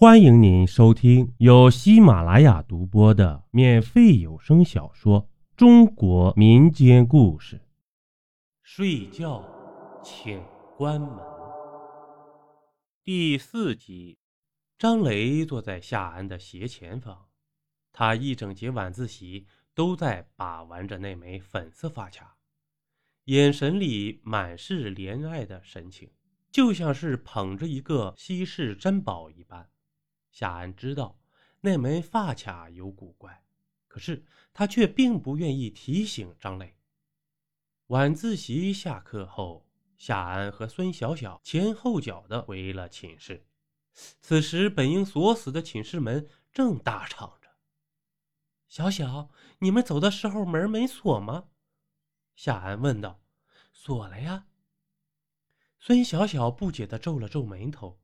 欢迎您收听由喜马拉雅独播的免费有声小说《中国民间故事》。睡觉，请关门。第四集，张雷坐在夏安的斜前方，他一整节晚自习都在把玩着那枚粉色发卡，眼神里满是怜爱的神情，就像是捧着一个稀世珍宝一般。夏安知道那枚发卡有古怪，可是他却并不愿意提醒张磊。晚自习下课后，夏安和孙小小前后脚的回了寝室。此时，本应锁死的寝室门正大敞着。小小，你们走的时候门没锁吗？夏安问道。锁了呀。孙小小不解的皱了皱眉头。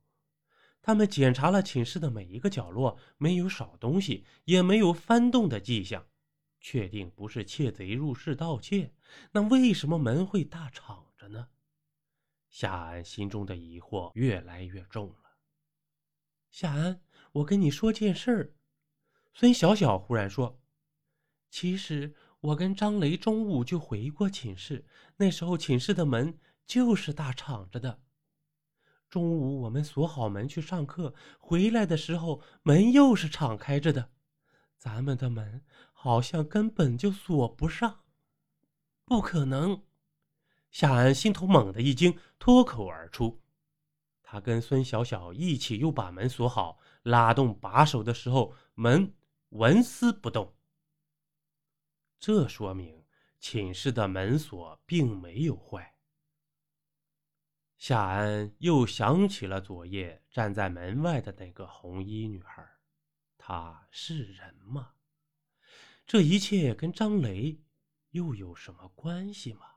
他们检查了寝室的每一个角落，没有少东西，也没有翻动的迹象，确定不是窃贼入室盗窃。那为什么门会大敞着呢？夏安心中的疑惑越来越重了。夏安，我跟你说件事儿。孙小小忽然说：“其实我跟张雷中午就回过寝室，那时候寝室的门就是大敞着的。”中午我们锁好门去上课，回来的时候门又是敞开着的，咱们的门好像根本就锁不上。不可能！夏安心头猛地一惊，脱口而出。他跟孙小小一起又把门锁好，拉动把手的时候，门纹丝不动。这说明寝室的门锁并没有坏。夏安又想起了昨夜站在门外的那个红衣女孩，她是人吗？这一切跟张雷又有什么关系吗？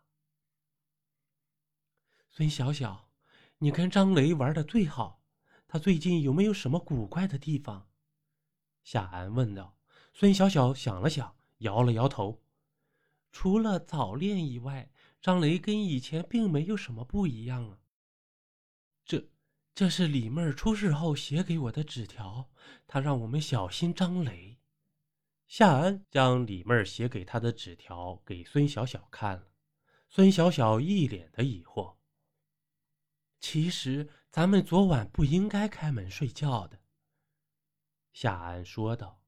孙小小，你跟张雷玩的最好，他最近有没有什么古怪的地方？夏安问道。孙小小想了想，摇了摇头，除了早恋以外，张雷跟以前并没有什么不一样啊。这，这是李妹儿出事后写给我的纸条，她让我们小心张雷。夏安将李妹儿写给他的纸条给孙小小看了，孙小小一脸的疑惑。其实咱们昨晚不应该开门睡觉的。夏安说道，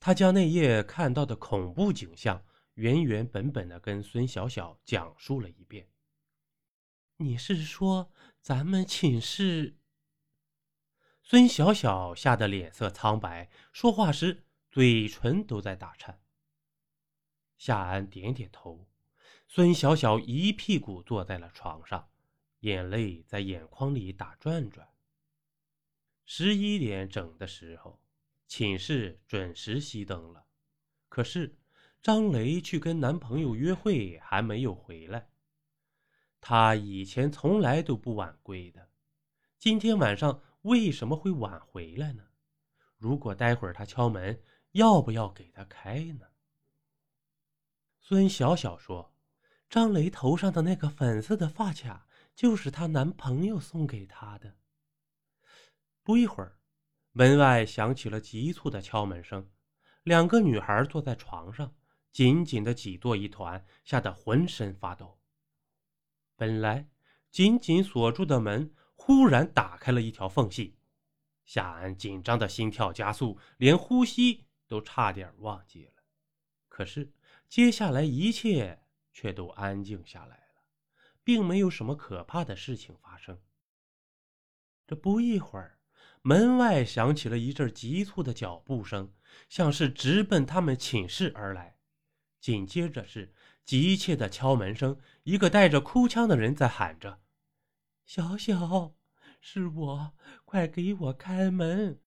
他将那夜看到的恐怖景象原原本本的跟孙小小讲述了一遍。你是说？咱们寝室，孙小小吓得脸色苍白，说话时嘴唇都在打颤。夏安点点头，孙小小一屁股坐在了床上，眼泪在眼眶里打转转。十一点整的时候，寝室准时熄灯了，可是张雷去跟男朋友约会还没有回来。他以前从来都不晚归的，今天晚上为什么会晚回来呢？如果待会儿他敲门，要不要给他开呢？孙小小说：“张雷头上的那个粉色的发卡，就是她男朋友送给她的。”不一会儿，门外响起了急促的敲门声，两个女孩坐在床上，紧紧的挤作一团，吓得浑身发抖。本来紧紧锁住的门忽然打开了一条缝隙，夏安紧张的心跳加速，连呼吸都差点忘记了。可是接下来一切却都安静下来了，并没有什么可怕的事情发生。这不一会儿，门外响起了一阵急促的脚步声，像是直奔他们寝室而来。紧接着是。急切的敲门声，一个带着哭腔的人在喊着：“小小，是我，快给我开门！”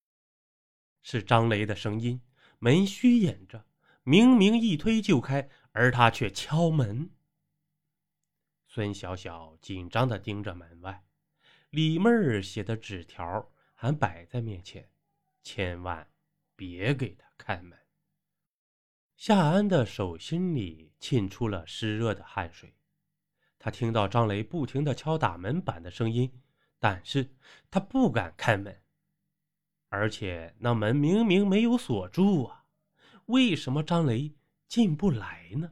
是张雷的声音。门虚掩着，明明一推就开，而他却敲门。孙小小紧张的盯着门外，李妹儿写的纸条还摆在面前，千万别给他开门。夏安的手心里沁出了湿热的汗水，他听到张雷不停的敲打门板的声音，但是他不敢开门。而且那门明明没有锁住啊，为什么张雷进不来呢？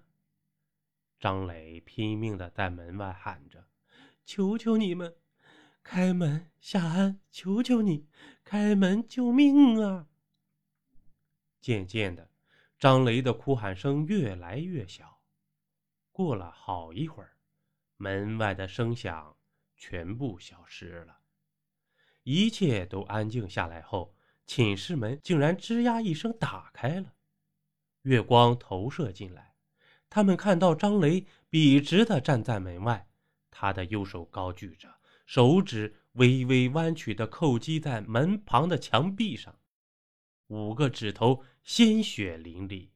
张磊拼命的在门外喊着：“求求你们，开门！夏安，求求你，开门救命啊！”渐渐的，张雷的哭喊声越来越小。过了好一会儿，门外的声响全部消失了。一切都安静下来后，寝室门竟然吱呀一声打开了，月光投射进来。他们看到张雷笔直地站在门外，他的右手高举着，手指微微弯曲地扣击在门旁的墙壁上，五个指头鲜血淋漓。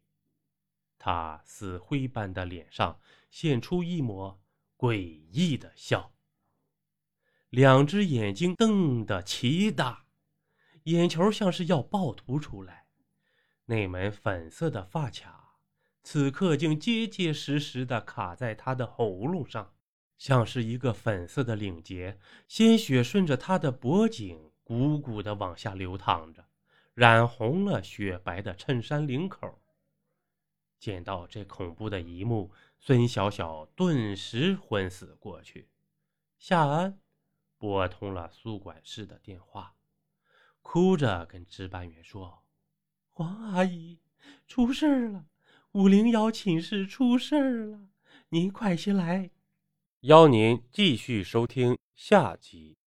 他死灰般的脸上现出一抹诡异的笑，两只眼睛瞪得奇大，眼球像是要爆凸出来。那枚粉色的发卡。此刻竟结结实实的卡在他的喉咙上，像是一个粉色的领结，鲜血顺着他的脖颈鼓鼓的往下流淌着，染红了雪白的衬衫领口。见到这恐怖的一幕，孙小小顿时昏死过去。夏安拨通了宿管室的电话，哭着跟值班员说：“黄阿姨，出事了。”五零幺寝室出事儿了，您快些来！邀您继续收听下集。